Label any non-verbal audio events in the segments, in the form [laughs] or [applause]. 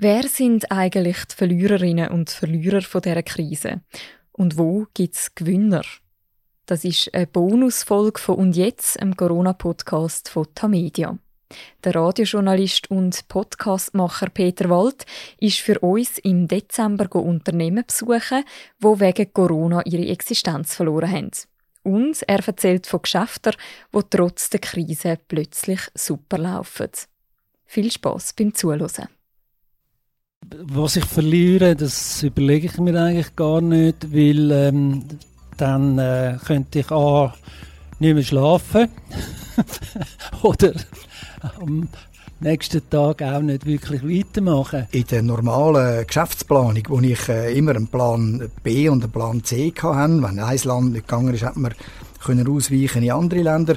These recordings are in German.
Wer sind eigentlich die Verliererinnen und Verlierer von dieser Krise? Und wo gibt es Gewinner? Das ist eine Bonusfolge von «Und jetzt», einem Corona-Podcast von Tamedia. Der Radiojournalist und Podcastmacher Peter Wald ist für uns im Dezember Unternehmen besuchen, wo wegen Corona ihre Existenz verloren haben. Und er erzählt von Geschäften, die trotz der Krise plötzlich super laufen. Viel Spaß beim Zuhören. Was ich verliere, das überlege ich mir eigentlich gar nicht, weil ähm, dann äh, könnte ich A, nicht mehr schlafen [laughs] oder am nächsten Tag auch nicht wirklich weitermachen. In der normalen Geschäftsplanung, wo ich äh, immer einen Plan B und einen Plan C hatte, wenn ein Land nicht gegangen ist, hat man können ausweichen in andere Länder.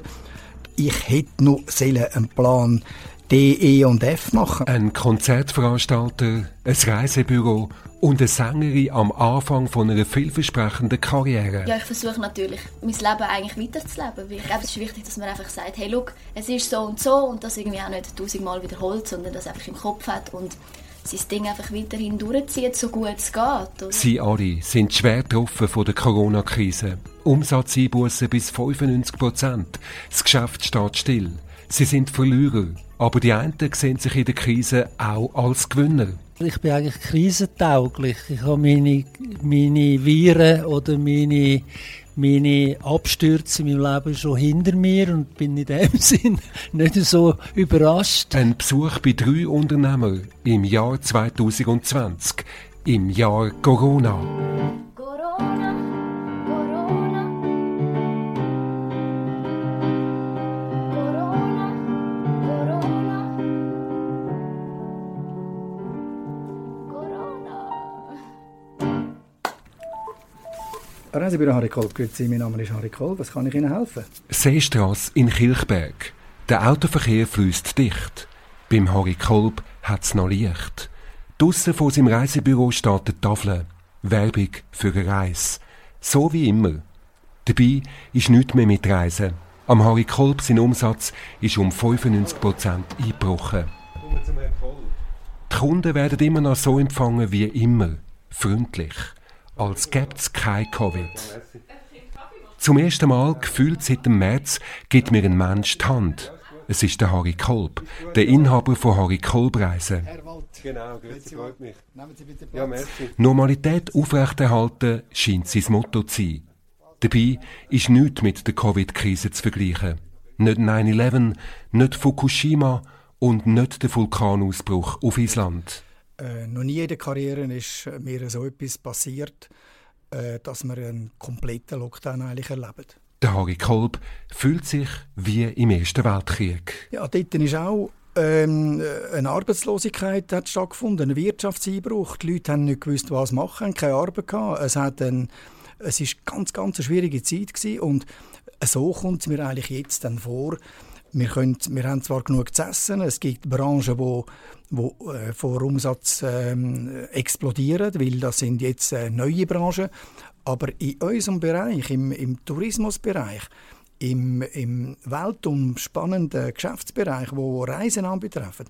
Ich hätte noch einen Plan D, E und F machen. Ein Konzertveranstalter, ein Reisebüro und eine Sängerin am Anfang von einer vielversprechenden Karriere. Ja, ich versuche natürlich, mein Leben eigentlich weiterzuleben. Weil ich glaube, es ist wichtig, dass man einfach sagt, hey, look, es ist so und so und das irgendwie auch nicht tausendmal wiederholt, sondern das einfach im Kopf hat und sein Ding einfach weiterhin durchzieht, so gut es geht. Oder? Sie alle sind schwer getroffen von der Corona-Krise. Umsatzeinbußen bis 95 Prozent. Das Geschäft steht still. Sie sind Verlierer. Aber die einen sehen sich in der Krise auch als Gewinner. Ich bin eigentlich krisentauglich. Ich habe meine, meine Viren oder meine, meine Abstürze in meinem Leben schon hinter mir und bin in dem [laughs] Sinn nicht so überrascht. Ein Besuch bei drei Unternehmern im Jahr 2020, im Jahr Corona. Reisebüro Harry Kolb, grüezi, mein Name ist Harry Kolb, was kann ich Ihnen helfen? Seestrasse in Kilchberg. Der Autoverkehr fließt dicht. Beim Harry Kolb hat's noch Licht. Draussen vor seinem Reisebüro steht eine Tafel. Werbung für eine Reise. So wie immer. Dabei ist nichts mehr mit Reisen. Am Harry Kolb sein Umsatz ist um 95% eingebrochen. Die Kunden werden immer noch so empfangen wie immer. Freundlich als gäbe es kein Covid. Zum ersten Mal, gefühlt seit dem März, gibt mir ein Mensch die Hand. Es ist der Harry Kolb, der Inhaber von Harry Kolb Reisen. Genau, grüezi, freut mich. Ja, merci. Normalität aufrechterhalten scheint sein Motto zu sein. Dabei ist nichts mit der Covid-Krise zu vergleichen. Nicht 9-11, nicht Fukushima und nicht der Vulkanausbruch auf Island. Äh, noch nie in der Karriere ist mir so etwas passiert, äh, dass wir einen kompletten Lockdown eigentlich erleben. Der Harry Kolb fühlt sich wie im Ersten Weltkrieg. Ja, dort ist auch ähm, eine Arbeitslosigkeit hat stattgefunden, ein Wirtschaftseinbruch. Die Leute haben nicht gewusst, was machen, haben keine Arbeit gehabt. Es hat ein, es ist ganz, ganz eine schwierige Zeit gewesen. und so kommt es mir eigentlich jetzt dann vor, wir, können, wir haben zwar genug zu essen, es gibt Branchen, wo, wo äh, vor Umsatz ähm, explodieren, weil das sind jetzt äh, neue Branchen. Aber in unserem Bereich, im, im Tourismusbereich, im, im weltumspannenden Geschäftsbereich, wo Reisen anbetreffen,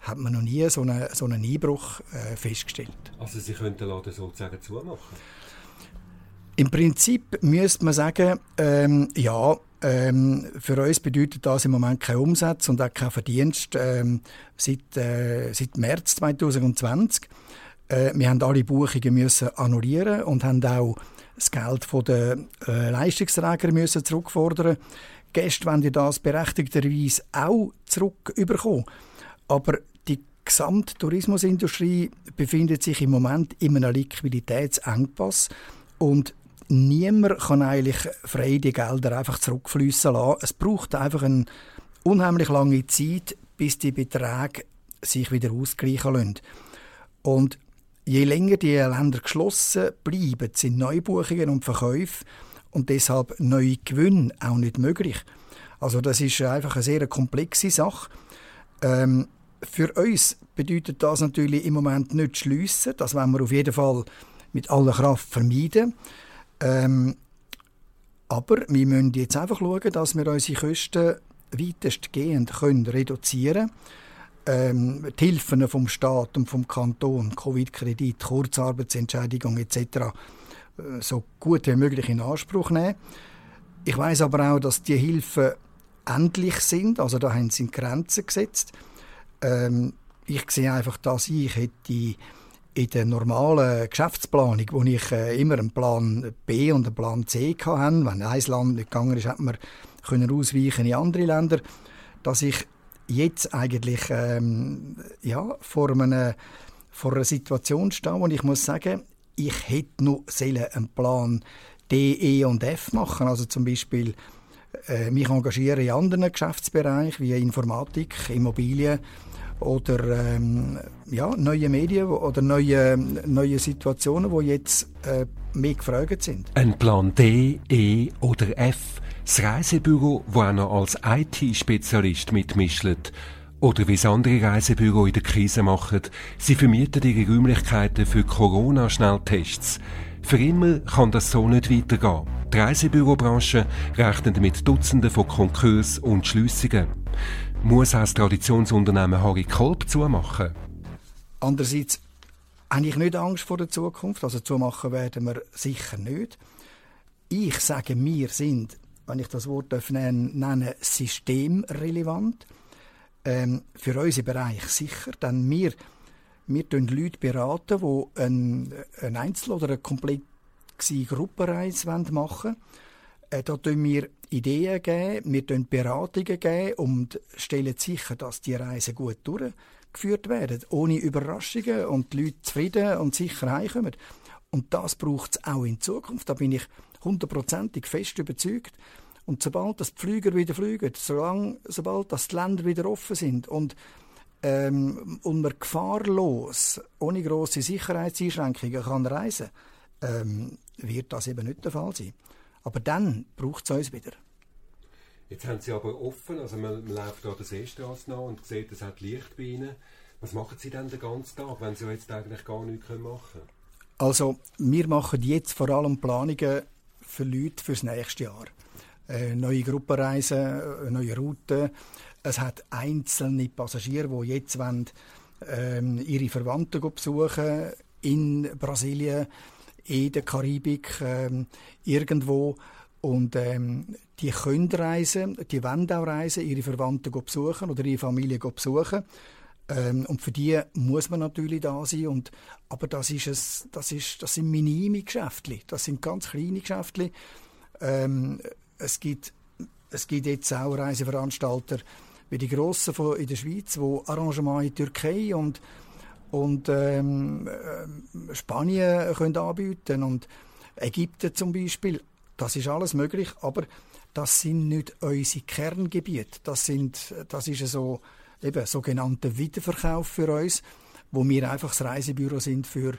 hat man noch nie so einen, so einen Einbruch äh, festgestellt. Also Sie könnten den Laden sozusagen zumachen? Im Prinzip müsste man sagen, ähm, ja, ähm, für uns bedeutet das im Moment kein Umsatz und auch kein Verdienst ähm, seit, äh, seit März 2020. Äh, wir haben alle Buchungen müssen annullieren und haben auch das Geld den äh, Leistungsträgern müssen zurückfordern. Gäste wollen das berechtigterweise auch zurückbekommen. Aber die Gesamttourismusindustrie befindet sich im Moment in einem Liquiditätsengpass und niemand kann eigentlich frei die Gelder einfach zurückfließen lassen. Es braucht einfach eine unheimlich lange Zeit, bis die Beträge sich wieder ausgleichen lassen. Und je länger die Länder geschlossen bleiben, sind Neubuchungen und Verkäufe und deshalb neue Gewinne auch nicht möglich. Also das ist einfach eine sehr komplexe Sache. Ähm, für uns bedeutet das natürlich im Moment nicht schliessen. Das wollen wir auf jeden Fall mit aller Kraft vermeiden. Ähm, aber wir müssen jetzt einfach schauen, dass wir unsere Kosten weitestgehend können reduzieren können. ähm, die Hilfen vom Staat und vom Kanton, Covid-Kredit, Kurzarbeitsentschädigung etc. Äh, so gut wie möglich in Anspruch nehmen. Ich weiß aber auch, dass die Hilfen endlich sind, also da haben sie Grenzen gesetzt. Ähm, ich sehe einfach, dass ich hätte in der normalen Geschäftsplanung, wo ich äh, immer einen Plan B und einen Plan C hatte, wenn ein Land nicht gegangen ist, hat man können ausweichen in andere Länder, dass ich jetzt eigentlich ähm, ja, vor, einer, vor einer Situation stehe, wo ich muss sagen, ich hätte noch einen Plan D, E und F machen, also zum Beispiel äh, mich engagieren in anderen Geschäftsbereichen wie Informatik, Immobilien oder ähm, ja, neue Medien oder neue, neue Situationen, die jetzt äh, mehr gefragt sind. Ein Plan D, E oder F. Das Reisebüro, wo einer als IT-Spezialist mitmischt. Oder wie es andere Reisebüro in der Krise machen, sie vermieten ihre Räumlichkeiten für Corona-Schnelltests. Für immer kann das so nicht weitergehen. Die Reisebürobranche rechnet mit Dutzenden von Konkurs und Schliessungen. Muss auch das Traditionsunternehmen Harry Kolb zumachen? Andererseits habe ich nicht Angst vor der Zukunft. Also zumachen werden wir sicher nicht. Ich sage, wir sind, wenn ich das Wort nennen darf, systemrelevant. Ähm, für unseren Bereich sicher, denn wir, wir beraten Leute, beraten, die eine, Einzel- oder eine komplette Gruppenreise machen wollen. Äh, da geben wir Ideen, geben, wir geben Beratungen geben und stellen sicher, dass die Reisen gut durchgeführt werden, ohne Überraschungen und die Leute zufrieden und sicher heimkommen. Und das braucht es auch in Zukunft. Da bin ich hundertprozentig fest überzeugt. Und sobald das die Flüger wieder fliegen, solange, sobald das die Länder wieder offen sind und ähm, und man gefahrlos, ohne grosse Sicherheitseinschränkungen kann reisen ähm, wird das eben nicht der Fall sein. Aber dann braucht es uns wieder. Jetzt haben Sie aber offen, also man, man läuft da der Seestraße nach und sieht, es hat Licht bei Ihnen. Was machen Sie denn den ganzen Tag, wenn Sie jetzt eigentlich gar nichts machen können? Also, wir machen jetzt vor allem Planungen für Leute fürs nächste Jahr. Äh, neue Gruppenreisen, äh, neue Routen. Es hat einzelne Passagiere, die jetzt wollen, ähm, ihre Verwandten besuchen in Brasilien, in der Karibik, ähm, irgendwo. Und ähm, die können reisen, die wollen auch reisen, ihre Verwandten besuchen oder ihre Familie besuchen. Ähm, und für die muss man natürlich da sein. Und, aber das, ist es, das, ist, das sind minime Geschäfte. Das sind ganz kleine Geschäfte. Ähm, es gibt, es gibt jetzt auch Reiseveranstalter wie die Grossen von in der Schweiz, die Arrangements in Türkei und, und ähm, äh, Spanien können anbieten und Ägypten zum Beispiel. Das ist alles möglich, aber das sind nicht unsere Kerngebiete. Das, sind, das ist so eben sogenannter Wiederverkauf für uns, wo wir einfach das Reisebüro sind für,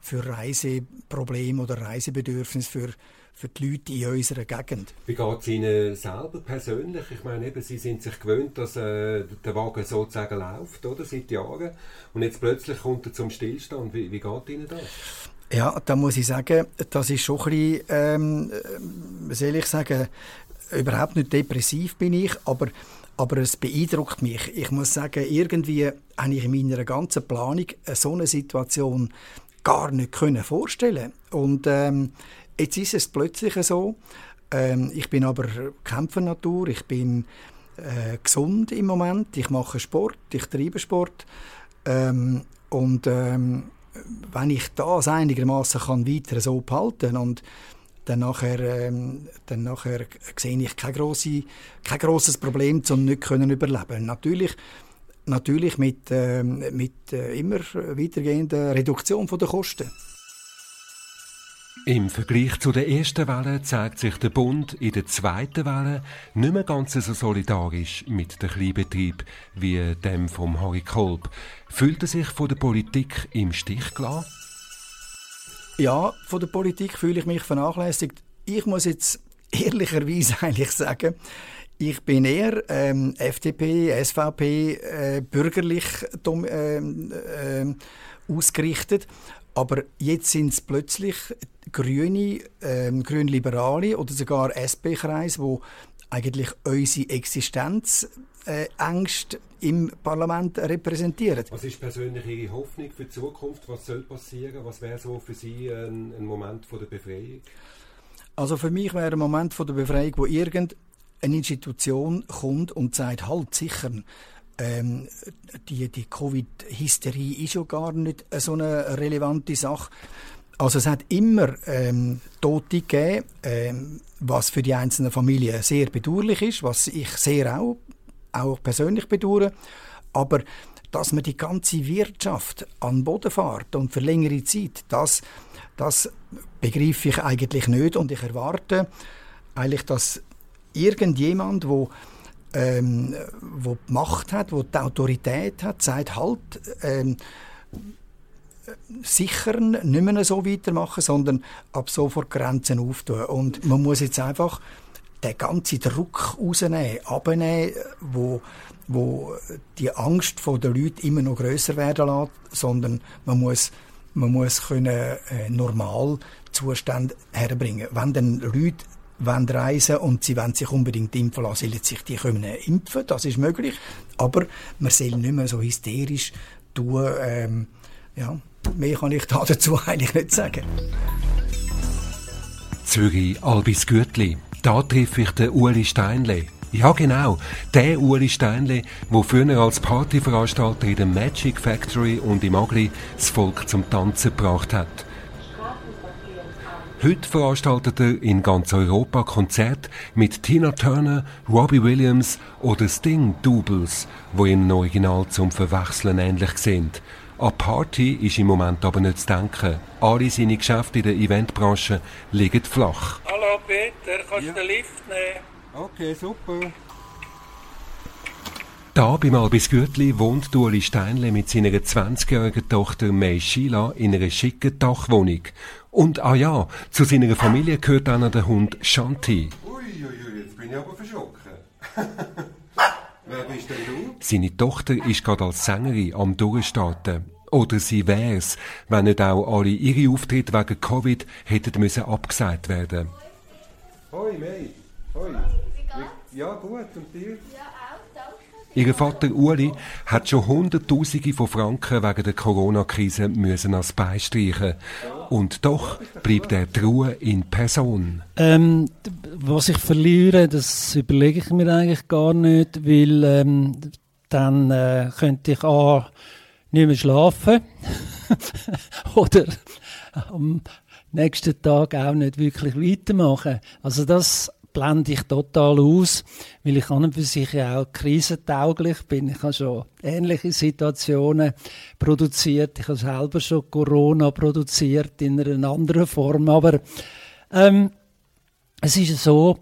für Reiseprobleme oder Reisebedürfnisse für für die Leute in unserer Gegend. Wie geht es Ihnen selber persönlich? Ich meine, eben, Sie sind sich gewöhnt, dass äh, der Wagen sozusagen läuft, oder? Seit Jahren. Und jetzt plötzlich kommt er zum Stillstand. Wie, wie geht Ihnen das? Ja, da muss ich sagen, das ist schon ein bisschen, ähm, soll ich sagen, überhaupt nicht depressiv bin ich, aber, aber es beeindruckt mich. Ich muss sagen, irgendwie habe ich in meiner ganzen Planung so eine Situation gar nicht können vorstellen und ähm, Jetzt ist es plötzlich so. Ähm, ich bin aber Kämpfernatur, ich bin äh, gesund im Moment, ich mache Sport, ich treibe Sport. Ähm, und ähm, wenn ich das einigermaßen kann weiter so behalten und dann nachher, ähm, dann nachher sehe ich kein, grosse, kein grosses Problem, um nicht können überleben. Natürlich, natürlich mit, äh, mit äh, immer weitergehender Reduktion der Kosten. Im Vergleich zu der ersten Welle zeigt sich der Bund in der zweiten Welle nicht mehr ganz so solidarisch mit dem Kleinbetrieb wie dem vom Harry Kolb. Fühlt er sich von der Politik im Stich gelassen? Ja, von der Politik fühle ich mich vernachlässigt. Ich muss jetzt ehrlicherweise [laughs] eigentlich sagen, ich bin eher ähm, FDP, SVP, äh, bürgerlich äh, äh, ausgerichtet. Aber jetzt sind es plötzlich Grüne, ähm, Grünliberale oder sogar SP-Kreis, wo eigentlich unsere Existenz äh, Ängste im Parlament repräsentieren. Was ist persönlich Ihre Hoffnung für die Zukunft? Was soll passieren? Was wäre so für Sie ein, ein Moment von der Befreiung? Also für mich wäre ein Moment von der Befreiung, wo irgendeine Institution kommt und sagt, halt sicher, ähm, die, die Covid-Hysterie ist ja gar nicht so eine relevante Sache. Also es hat immer ähm, Tote gegeben, ähm, was für die einzelnen Familien sehr bedauerlich ist, was ich sehr auch, auch persönlich bedauere. Aber dass man die ganze Wirtschaft an Boden fährt und für längere Zeit, das, das begreife ich eigentlich nicht und ich erwarte eigentlich, dass irgendjemand, wo ähm, wo die Macht hat, wo die Autorität hat, sagt halt ähm, sicher nicht mehr so weitermachen, sondern ab sofort Grenzen auftun. Und man muss jetzt einfach den ganzen Druck rausnehmen, abnehmen, wo, wo die Angst vor den Leuten immer noch größer werden lässt, sondern man muss, man muss können, äh, normal Zustand herbringen. Wenn dann Leute wollen reisen und sie wollen sich unbedingt impfen lassen, sollen sich die können impfen, das ist möglich, aber man soll nicht mehr so hysterisch tun, ähm, ja, mehr kann ich da [laughs] dazu eigentlich nicht sagen. Zürich, Albis Gürtli. Da treffe ich den Uli Steinle. Ja, genau. Der Uli Steinle, der früher als Partyveranstalter in der Magic Factory und im Agli das Volk zum Tanzen gebracht hat. Heute veranstaltet er in ganz Europa Konzerte mit Tina Turner, Robbie Williams oder Sting Doubles, wo im Original zum Verwechseln ähnlich sind. An Party ist im Moment aber nicht zu denken. Alle seine Geschäfte in der Eventbranche liegen flach. Hallo Peter, kannst du den Lift nehmen? Okay, super. Da beim Albis Gürtli wohnt Ueli Steinle mit seiner 20-jährigen Tochter May Sheila in einer schicken Dachwohnung. Und ah ja, zu seiner Familie gehört auch noch der Hund Shanti. Uiuiui, jetzt bin ich aber verschrocken. [laughs] Wer bist denn du? Seine Tochter ist gerade als Sängerin am Durchstarten. Oder sie wär's, wenn nicht auch alle ihre Auftritte wegen Covid hätten müssen abgesagt werden. Hoi, May. Hoi. Ja, gut. Und dir? Ihr Vater Uli hat schon Hunderttausende von Franken wegen der Corona-Krise müssen als beistreichen. Und doch bleibt er Ruhe in Person. Ähm, was ich verliere, das überlege ich mir eigentlich gar nicht, weil ähm, dann äh, könnte ich A, nicht mehr schlafen [laughs] oder am nächsten Tag auch nicht wirklich weitermachen. Also das blende ich total aus, weil ich an und für sich ja auch krisentauglich bin. Ich habe schon ähnliche Situationen produziert. Ich habe selber schon Corona produziert in einer anderen Form. Aber ähm, es ist so,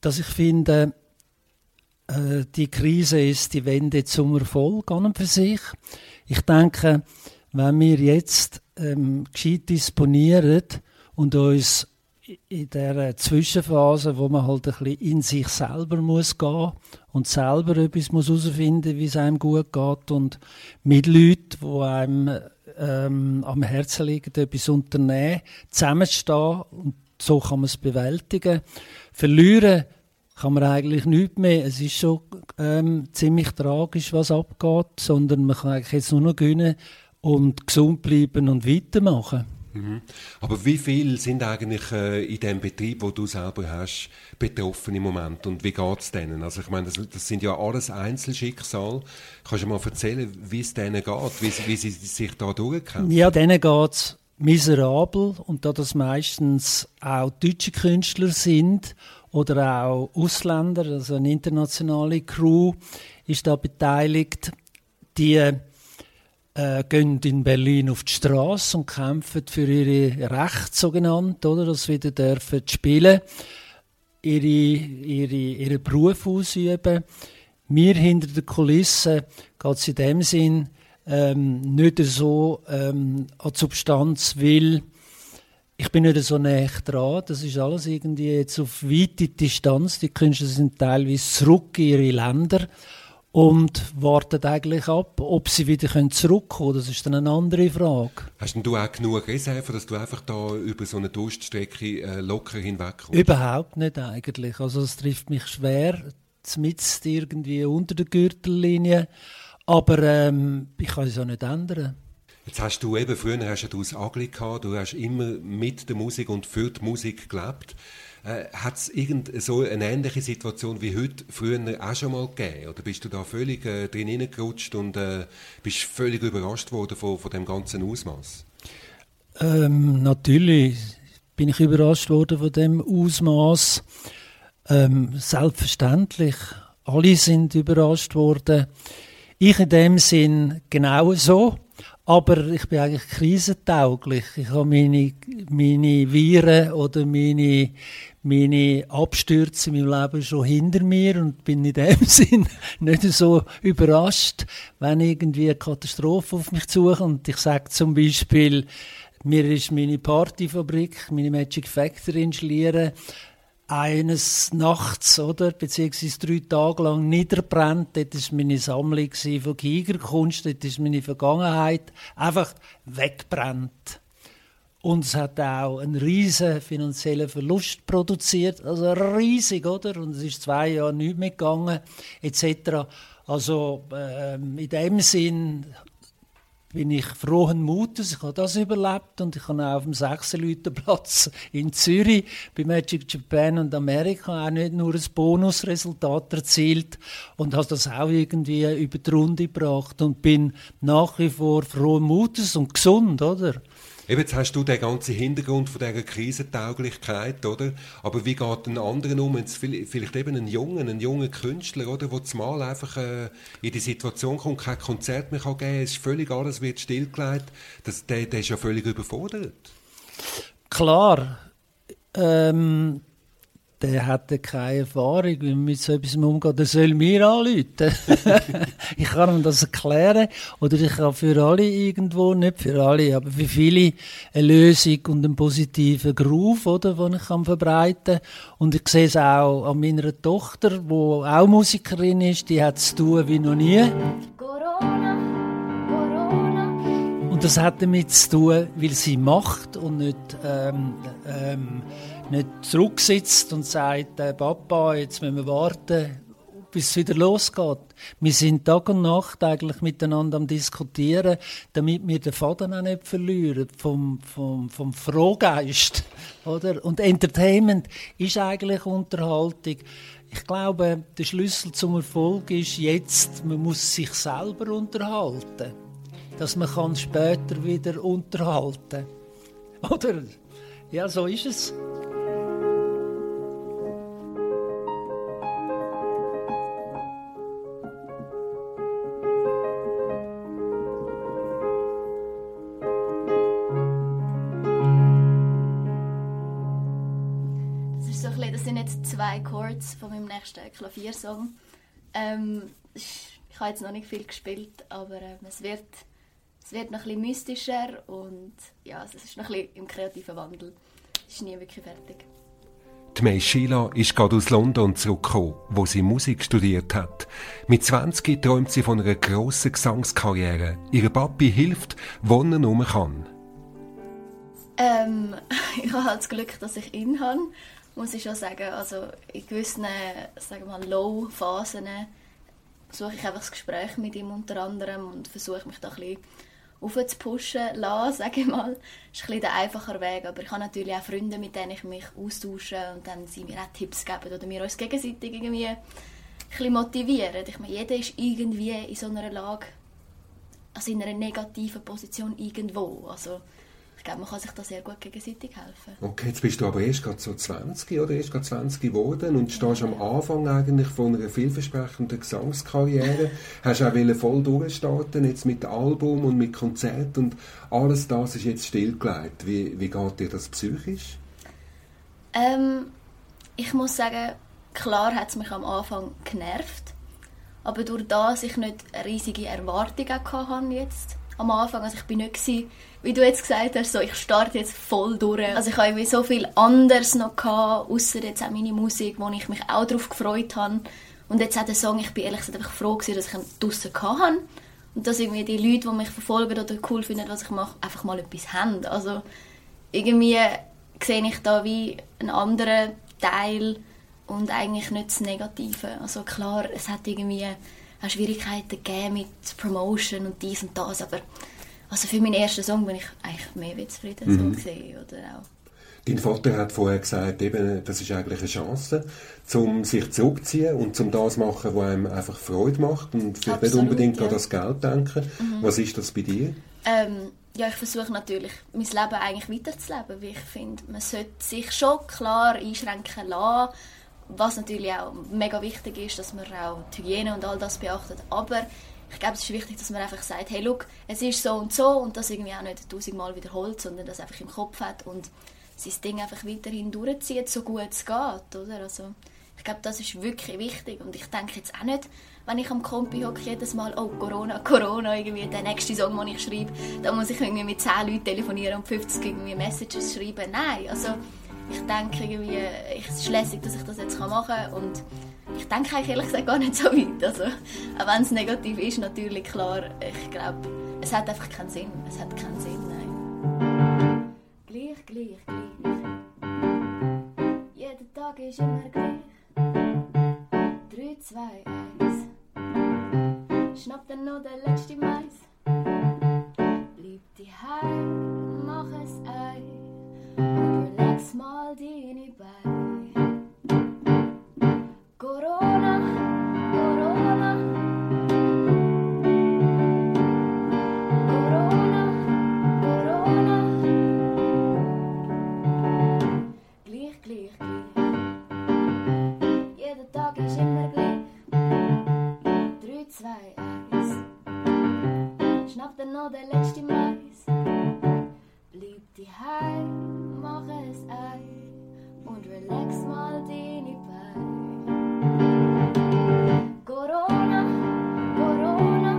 dass ich finde, äh, die Krise ist die Wende zum Erfolg an und für sich. Ich denke, wenn wir jetzt ähm, gescheit disponieren und uns in der Zwischenphase, wo man halt ein bisschen in sich selber muss gehen und selber etwas muss herausfinden, wie es einem gut geht und mit Leuten, wo einem ähm, am Herzen liegt, etwas unternehmen, zusammenstehen und so kann man es bewältigen. Verlieren kann man eigentlich nichts mehr. Es ist schon ähm, ziemlich tragisch, was abgeht, sondern man kann eigentlich jetzt nur noch gewinnen und gesund bleiben und weitermachen. Mhm. Aber wie viele sind eigentlich äh, in dem Betrieb, wo du selber hast, betroffen im Moment und wie geht es denen? Also ich meine, das, das, sind ja alles Einzelschicksal. Kannst du mal erzählen, wie es denen geht, wie, wie sie sich da durchkämpfen? Ja, denen geht es miserabel und da das meistens auch deutsche Künstler sind oder auch Ausländer, also eine internationale Crew ist da beteiligt, die äh, gehen in Berlin auf die Straße und kämpfen für ihre Rechte sogenannt, oder, dass sie wieder dürfen spielen, ihre, ihre, ihren Beruf ausüben. Mir hinter der Kulisse geht es in dem Sinn ähm, nicht so ähm, an die Substanz, weil ich bin nicht so näher dran. Das ist alles irgendwie jetzt auf weite Distanz. Die Künstler sind teilweise zurück in ihre Länder und warten eigentlich ab, ob sie wieder zurückkommen können. Das ist dann eine andere Frage. Hast denn du auch genug Reserven, dass du einfach da über so eine Durststrecke äh, locker hinwegkommst? Überhaupt nicht eigentlich. Also es trifft mich schwer. zumindest irgendwie unter der Gürtellinie. Aber ähm, ich kann es auch nicht ändern. Jetzt hast du eben, früher hast du das Agli gehabt, du hast immer mit der Musik und für die Musik gelebt. Äh, Hat es irgend so eine ähnliche Situation wie heute früher auch schon mal gegeben? Oder bist du da völlig äh, drin hineingerutscht und äh, bist völlig überrascht worden von, von dem ganzen Ausmaß? Ähm, natürlich bin ich überrascht worden von dem Ausmaß. Ähm, selbstverständlich, alle sind überrascht worden. Ich in dem Sinn genauso. Aber ich bin eigentlich krisentauglich. Ich habe meine, meine Viren oder meine, meine Abstürze in meinem Leben schon hinter mir und bin in dem [laughs] Sinn nicht so überrascht, wenn irgendwie eine Katastrophe auf mich zukommt. Und ich sage zum Beispiel, mir ist meine Partyfabrik, meine Magic Factory in Schlieren, eines Nachts, oder, beziehungsweise drei Tage lang niederbrennt. Dort war meine Sammlung von Gigerkunst, dort ist meine Vergangenheit einfach weggebrannt. Und es hat auch einen riesen finanziellen Verlust produziert, also riesig, oder? Und es ist zwei Jahre nicht mehr gegangen, etc. Also ähm, in dem Sinn bin ich frohen Mutes. Ich habe das überlebt und ich habe auch auf dem Sechsenleutenplatz in Zürich bei Magic Japan und Amerika auch nicht nur ein Bonusresultat erzielt und habe das auch irgendwie über die Runde gebracht und bin nach wie vor frohen Mutes und gesund, oder? Eben, jetzt hast du den ganzen Hintergrund von dieser Krisentauglichkeit, oder? Aber wie geht ein anderen um? Jetzt vielleicht eben einen jungen, einen jungen Künstler, oder? Der zumal einfach äh, in die Situation kommt, kein Konzert mehr kann geben, es ist völlig alles wird stillgelegt. Das, der, der ist ja völlig überfordert. Klar. Ähm, der hat keine Erfahrung, wie man mit so etwas umgeht, der soll mir anrufen. [laughs] ich kann ihm das erklären. Oder ich kann für alle irgendwo, nicht für alle, aber für viele eine Lösung und einen positiven Groove, oder, den ich kann verbreiten kann. Und ich sehe es auch an meiner Tochter, die auch Musikerin ist, die hat es tun wie noch nie. Corona, Corona. Und das hat damit zu tun, weil sie macht und nicht ähm, ähm, nicht zurücksitzt und sagt, äh, Papa, jetzt müssen wir warten, bis es wieder losgeht. Wir sind Tag und Nacht eigentlich miteinander am Diskutieren, damit wir den Faden auch nicht verlieren vom, vom, vom Frohgeist. [laughs] Oder? Und Entertainment ist eigentlich Unterhaltung. Ich glaube, der Schlüssel zum Erfolg ist jetzt, man muss sich selber unterhalten. Dass man kann später wieder unterhalten [laughs] Oder? Ja, so ist es. Zwei Chords von meinem nächsten Klaviersong. Ähm, ich habe jetzt noch nicht viel gespielt, aber äh, es, wird, es wird noch ein bisschen mystischer und ja, es ist noch ein bisschen im kreativen Wandel. Es ist nie wirklich fertig. Die May Sheila ist gerade aus London zurückgekommen, wo sie Musik studiert hat. Mit 20 träumt sie von einer grossen Gesangskarriere. Ihre Papi hilft, wo er nur kann. Ähm, [laughs] ich habe halt das Glück, dass ich ihn habe muss ich schon sagen. Also in gewissen sagen wir Low-Phasen suche ich einfach das Gespräch mit ihm unter anderem und versuche mich da ein bisschen aufzupushen lassen, [laughs] sage ich mal. Das ist ein bisschen der einfache Weg, aber ich habe natürlich auch Freunde, mit denen ich mich austausche und dann sie mir auch Tipps geben oder wir uns gegenseitig irgendwie ein motivieren. Ich meine, jeder ist irgendwie in so einer Lage, also in einer negativen Position irgendwo. Also ich glaube, man kann sich da sehr gut gegenseitig helfen. Okay, jetzt bist du aber erst gerade so 20 oder erst gerade 20 geworden und stehst ja. am Anfang eigentlich von einer vielversprechenden Gesangskarriere. Hast auch voll durchstarten, jetzt mit Album und mit Konzert und alles das ist jetzt stillgelegt. Wie, wie geht dir das psychisch? Ähm, ich muss sagen, klar hat es mich am Anfang genervt, aber durch das ich nicht riesige Erwartungen hatte jetzt am Anfang, also ich bin nicht gewesen, wie du jetzt gesagt hast, so, ich starte jetzt voll durch. Also ich habe so viel anderes noch gehabt, außer jetzt auch meine Musik, wo ich mich auch darauf gefreut habe. Und jetzt auch der Song, ich bin ehrlich gesagt einfach froh gewesen, dass ich ihn draussen hatte. Und dass irgendwie die Leute, die mich verfolgen oder cool finden, was ich mache, einfach mal etwas haben. Also irgendwie sehe ich da wie einen anderen Teil und eigentlich nicht das Negative. Also klar, es hat irgendwie auch Schwierigkeiten gegeben mit Promotion und dies und das, aber also für meinen ersten Song bin ich eigentlich mehr wie zufrieden mhm. so gesehen, oder auch. Dein Vater hat vorher gesagt, eben, das ist eigentlich eine Chance, um sich zurückzuziehen und um das zu machen, was einem einfach Freude macht und vielleicht nicht unbedingt ja. an das Geld denken. Mhm. Was ist das bei dir? Ähm, ja, ich versuche natürlich, mein Leben eigentlich weiterzuleben, weil ich finde, man sollte sich schon klar einschränken lassen, was natürlich auch mega wichtig ist, dass man auch die Hygiene und all das beachtet, aber ich glaube, es ist wichtig, dass man einfach sagt, hey, look, es ist so und so und das irgendwie auch nicht tausendmal wiederholt, sondern das einfach im Kopf hat und sein Ding einfach weiterhin durchzieht, so gut es geht, oder? Also, ich glaube, das ist wirklich wichtig und ich denke jetzt auch nicht, wenn ich am Kompi hocke, jedes Mal, oh, Corona, Corona, irgendwie der nächste Song, den ich schreibe, da muss ich irgendwie mit 10 Leuten telefonieren und 50 irgendwie Messages schreiben. Nein, also ich denke irgendwie, es ist lässig, dass ich das jetzt machen kann und ich denke eigentlich ehrlich gesagt gar nicht so weit. Also, auch wenn es negativ ist, natürlich klar, ich glaube, es hat einfach keinen Sinn. Es hat keinen Sinn, nein. Gleich, gleich, gleich. Jeder Tag ist immer gleich. 3, 2, 1. Schnapp dann noch der letzte Mais. Bleib die heim. Relax mal deine Beine. Corona, Corona. Corona, Corona. Gleich, gleich, gleich. Jeder Tag ist immer gleich. 3, 2, 1. Schnapp dann noch der letzte Mais. Heim, mach es ein und relax mal deine Beine. Corona, Corona.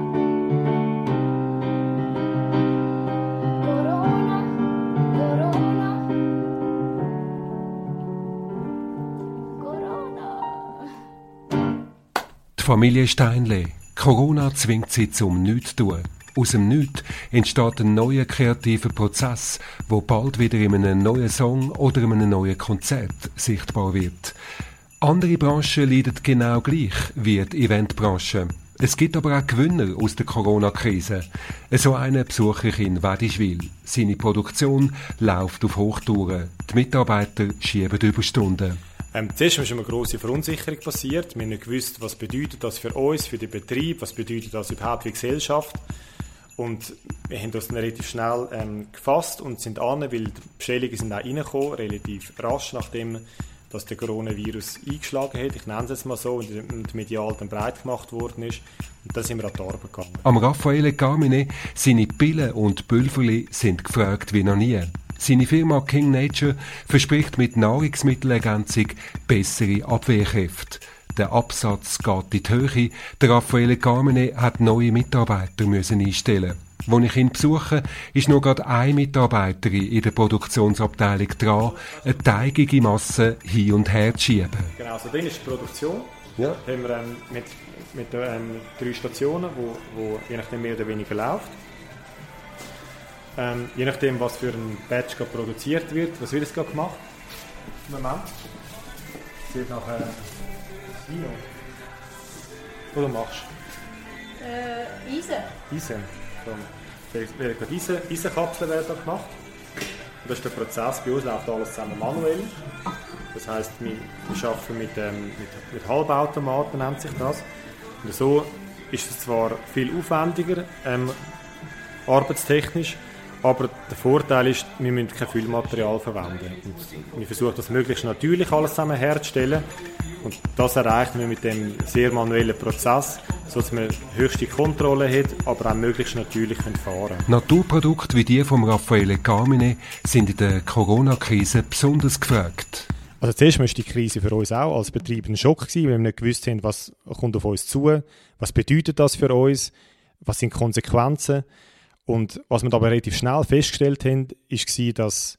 Corona, Corona. Corona. Die Familie Steinle. Corona zwingt sie zum Nichtstun. Aus dem Nichts entsteht ein neuer kreativer Prozess, wo bald wieder in einem neuen Song oder in einem neuen Konzert sichtbar wird. Andere Branchen leiden genau gleich wie die Eventbranche. Es gibt aber auch Gewinner aus der Corona-Krise. So einen besuche ich in Wedischwil. Seine Produktion läuft auf Hochtouren. Die Mitarbeiter schieben Überstunden. Ähm, zuerst ist eine grosse Verunsicherung passiert. Wir haben nicht gewusst, was bedeutet das für uns, für den Betrieb, was bedeutet das überhaupt für die Gesellschaft. Und wir haben das relativ schnell ähm, gefasst und sind an, weil die Bestellungen sind auch reingekommen, relativ rasch, nachdem dass der Coronavirus eingeschlagen hat. Ich nenne es jetzt mal so, und medial dann breit gemacht worden ist. Und dann sind wir an die Arbeit gegangen. Am Raffaele Carmine, seine Pillen und Pülverli sind gefragt wie noch nie. Seine Firma King Nature verspricht mit Nahrungsmittelergänzung bessere Abwehrkräfte. Der Absatz geht in die Höhe. Der Raffaele Carmine hat neue Mitarbeiter müssen einstellen. Als ich ihn besuche, ist nur gerade eine Mitarbeiterin in der Produktionsabteilung dran, eine teigige Masse hin und her zu schieben. Genau, so drin ist die Produktion. Ja. Haben wir ähm, mit, mit ähm, drei Stationen, wo, wo je nachdem mehr oder weniger läuft. Ähm, je nachdem, was für ein Batch produziert wird. Was wird jetzt gerade gemacht? Moment. Es wird nachher Vino. Du machst? Äh, Eisen. Eisen. Eisen, Eisenkapseln werden gemacht. Und das ist der Prozess. Bei uns läuft alles zusammen manuell. Das heisst, wir, wir arbeiten mit, ähm, mit, mit Halbautomaten, nennt sich das. Und so ist es zwar viel aufwendiger, ähm, arbeitstechnisch, aber der Vorteil ist, wir müssen kein Füllmaterial verwenden. Und wir versuchen das möglichst natürlich alles zusammen herzustellen. Und das erreichen wir mit dem sehr manuellen Prozess, sodass man höchste Kontrolle hat, aber auch möglichst natürlich fahren können. Naturprodukte wie die von Raffaele Carmine sind in der Corona-Krise besonders gefragt. Also zuerst war die Krise für uns auch als Betrieb ein Schock gewesen, weil wir nicht gewusst haben, was kommt auf uns zu, was bedeutet das für uns, was sind die Konsequenzen. Und was wir aber relativ schnell festgestellt haben, war, dass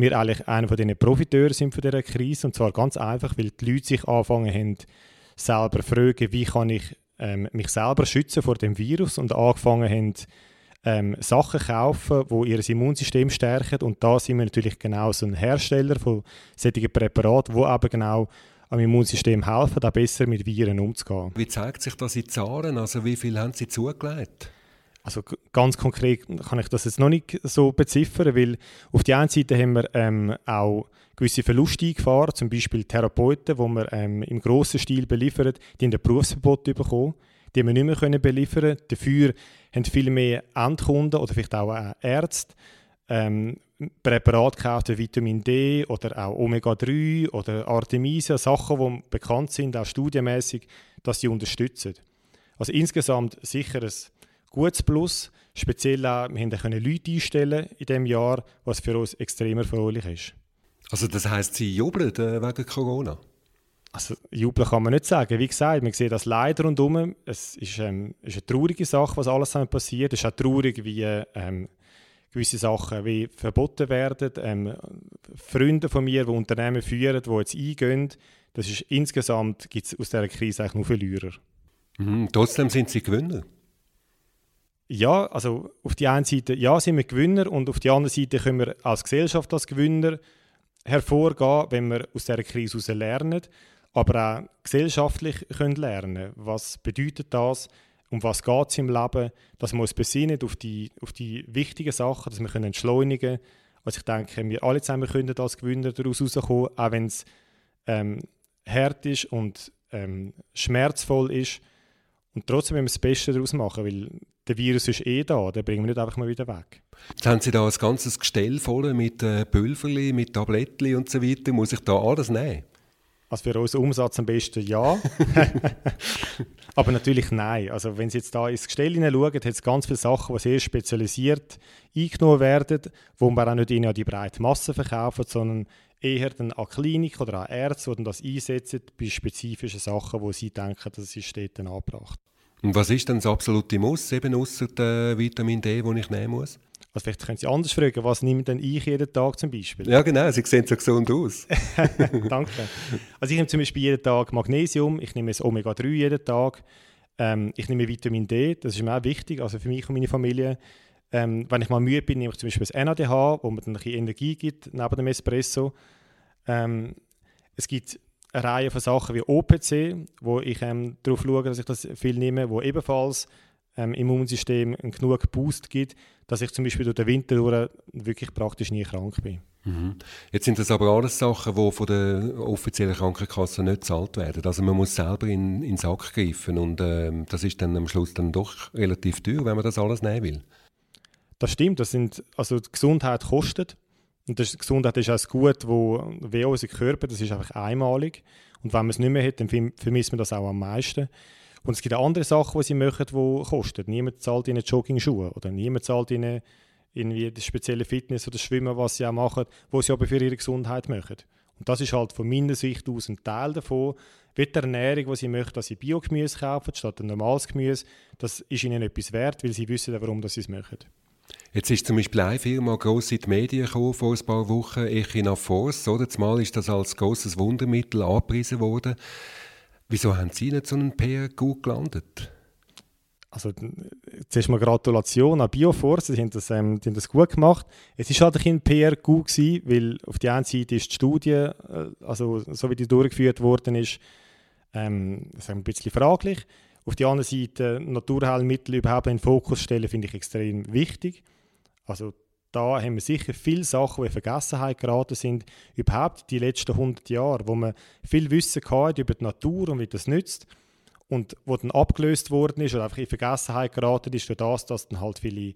wir eigentlich einer von diesen Profiteuren sind von dieser Krise. Und zwar ganz einfach, weil die Leute sich angefangen haben, selber fragen, wie kann ich ähm, mich selber schützen vor dem Virus und angefangen haben, ähm, Sachen kaufen, die ihr Immunsystem stärken. Und da sind wir natürlich genau so ein Hersteller von solchen Präparaten, wo eben genau am Immunsystem helfen, auch besser mit Viren umzugehen. Wie zeigt sich das in Zahlen? Also wie viel haben Sie zugelegt? Also ganz konkret kann ich das jetzt noch nicht so beziffern, weil auf der einen Seite haben wir ähm, auch gewisse Verluste eingefahren, zum Beispiel Therapeuten, die wir ähm, im grossen Stil beliefern, die in der Berufsverbot bekommen, die wir nicht mehr können beliefern können. Dafür haben viel mehr Endkunden oder vielleicht auch äh, Ärzte ähm, Präparat gekauft wie Vitamin D oder auch Omega-3 oder Artemisia, Sachen, die bekannt sind, auch studienmäßig, dass sie unterstützen. Also insgesamt sicher ein gutes Plus. Speziell auch, wir können Leute einstellen in diesem Jahr, was für uns extrem erfreulich ist. Also das heisst, Sie jubeln äh, wegen Corona? Also jubeln kann man nicht sagen. Wie gesagt, man sieht das leider rundherum. Es ist, ähm, ist eine traurige Sache, was alles passiert. Es ist auch traurig, wie ähm, gewisse Sachen wie verboten werden. Ähm, Freunde von mir, die Unternehmen führen, die jetzt eingehen, das ist insgesamt gibt es aus dieser Krise eigentlich nur Verlierer. Mhm, trotzdem sind Sie Gewinner. Ja, also auf die einen Seite ja, sind wir Gewinner und auf die andere Seite können wir als Gesellschaft als Gewinner hervorgehen, wenn wir aus dieser Krise heraus lernen, aber auch gesellschaftlich können lernen. Was bedeutet das? Um was geht es im Leben? Dass wir uns besinnen auf die, auf die wichtigen Sachen, dass wir können entschleunigen können. Also ich denke, wir alle zusammen können als Gewinner daraus herauskommen, auch wenn es ähm, hart ist und ähm, schmerzvoll ist. Und trotzdem müssen wir das Beste daraus machen, weil der Virus ist eh da, den bringen wir nicht einfach mal wieder weg. Jetzt haben Sie da ein ganzes Gestell voll mit äh, Pülverli, mit Tablettchen und so weiter. Muss ich da alles nehmen? Also für unseren Umsatz am besten ja. [laughs] Aber natürlich nein. Also wenn Sie jetzt da ins Gestell hineinschauen, hat es ganz viele Sachen, die sehr spezialisiert eingenommen werden, wo man auch nicht in die breite Masse verkaufen, sondern eher dann an Klinik oder an Ärzte, die das einsetzen bei spezifischen Sachen, wo sie denken, das ist dort angebracht. Und was ist denn das absolute Muss, eben außer der Vitamin D, das ich nehmen muss? Also vielleicht können Sie anders fragen, was nehme denn ich jeden Tag zum Beispiel? Ja genau, Sie sehen so gesund aus. [laughs] Danke. Also ich nehme zum Beispiel jeden Tag Magnesium, ich nehme das Omega-3 jeden Tag, ähm, ich nehme Vitamin D, das ist mir auch wichtig, also für mich und meine Familie. Ähm, wenn ich mal müde bin, nehme ich zum Beispiel das NADH, wo mir dann ein bisschen Energie gibt neben dem Espresso. Ähm, es gibt eine Reihe von Sachen wie OPC, wo ich ähm, darauf schaue, dass ich das viel nehme, wo ebenfalls ähm, Immunsystem einen genug Boost gibt, dass ich zum Beispiel durch den Winter durch wirklich praktisch nie krank bin. Mhm. Jetzt sind das aber alles Sachen, die von der offiziellen Krankenkasse nicht gezahlt werden. Also man muss selber in, in den Sack greifen und ähm, das ist dann am Schluss dann doch relativ teuer, wenn man das alles nehmen will. Das stimmt, das sind, also die Gesundheit kostet und das, Gesundheit ist auch ein Gut, wo wie unser Körper, das ist einfach einmalig. Und wenn man es nicht mehr hat, dann vermisst man das auch am meisten. Und es gibt auch andere Sachen, die sie machen, die kosten. Niemand zahlt ihnen Jogging-Schuhe oder niemand zahlt ihnen irgendwie das spezielle Fitness oder Schwimmen, was sie auch machen, was sie aber für ihre Gesundheit machen. Und das ist halt von meiner Sicht aus ein Teil davon. Wie die Ernährung, die sie möchten, dass sie Biogemüse kaufen statt ein normales Gemüse, das ist ihnen etwas wert, weil sie wissen, warum sie es machen. Jetzt ist zum Beispiel eine Firma gross in die Medien gekommen vor ein paar Wochen, Echinafors, oder? Zumal ist das als großes Wundermittel angepriesen worden. Wieso haben Sie nicht so einen PR gut gelandet? Also, zuerst mal Gratulation an Bioforce, sie haben das, ähm, die haben das gut gemacht. Es war halt ein PR gut gewesen, weil auf der einen Seite ist die Studie, äh, also so wie die durchgeführt worden ist, ähm, ein bisschen fraglich. Auf der anderen Seite Naturheilmittel überhaupt in den Fokus stellen, finde ich extrem wichtig. Also da haben wir sicher viele Sachen, die in Vergessenheit geraten sind, überhaupt die letzten 100 Jahre, wo man viel Wissen hatte über die Natur und wie das nützt und wo dann abgelöst worden ist oder einfach in Vergessenheit geraten ist durch das, dass dann halt viele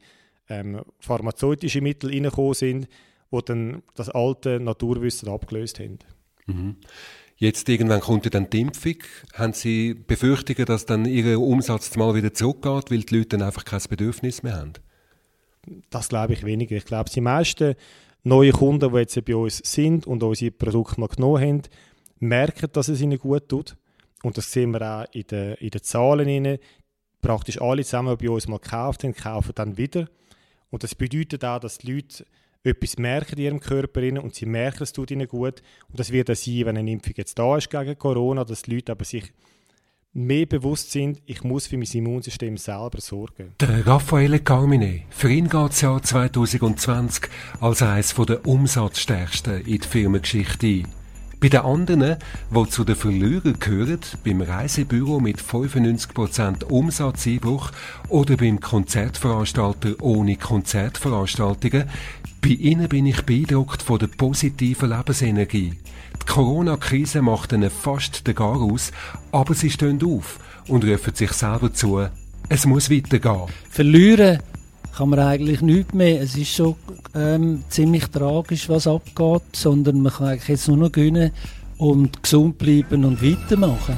ähm, pharmazeutische Mittel reingekommen sind, wo dann das alte Naturwissen abgelöst haben. Mhm. Jetzt irgendwann kommt dann die Impfung. Haben Sie Befürchtungen, dass dann Ihr Umsatz mal wieder zurückgeht, weil die Leute dann einfach kein Bedürfnis mehr haben? Das glaube ich weniger. Ich glaube, die meisten neuen Kunden, die jetzt bei uns sind und unsere Produkte mal genommen haben, merken, dass es ihnen gut tut. Und das sehen wir auch in den, in den Zahlen. Rein. Praktisch alle zusammen, die bei uns mal gekauft haben, kaufen dann wieder. Und das bedeutet auch, dass die Leute etwas merken in ihrem Körper und sie merken, es tut ihnen gut. Und das wird auch sein, wenn eine Impfung jetzt da ist gegen Corona, dass die Leute aber sich mehr bewusst sind, ich muss für mein Immunsystem selber sorgen. Der Raffaele Carmine, für ihn geht das Jahr 2020 als eines der umsatzstärksten in die Firmengeschichte ein. Bei den anderen, die zu den Verlierern gehören, beim Reisebüro mit 95% Umsatzeinbruch oder beim Konzertveranstalter ohne Konzertveranstaltungen, bei ihnen bin ich beeindruckt von der positiven Lebensenergie. Die Corona-Krise macht ihnen fast den Gar aus, aber sie stehen auf und rufen sich selber zu, es muss weitergehen. Verlieren kann man eigentlich nichts mehr. Es ist schon ähm, ziemlich tragisch, was abgeht, sondern man kann eigentlich jetzt nur noch gewinnen und gesund bleiben und weitermachen.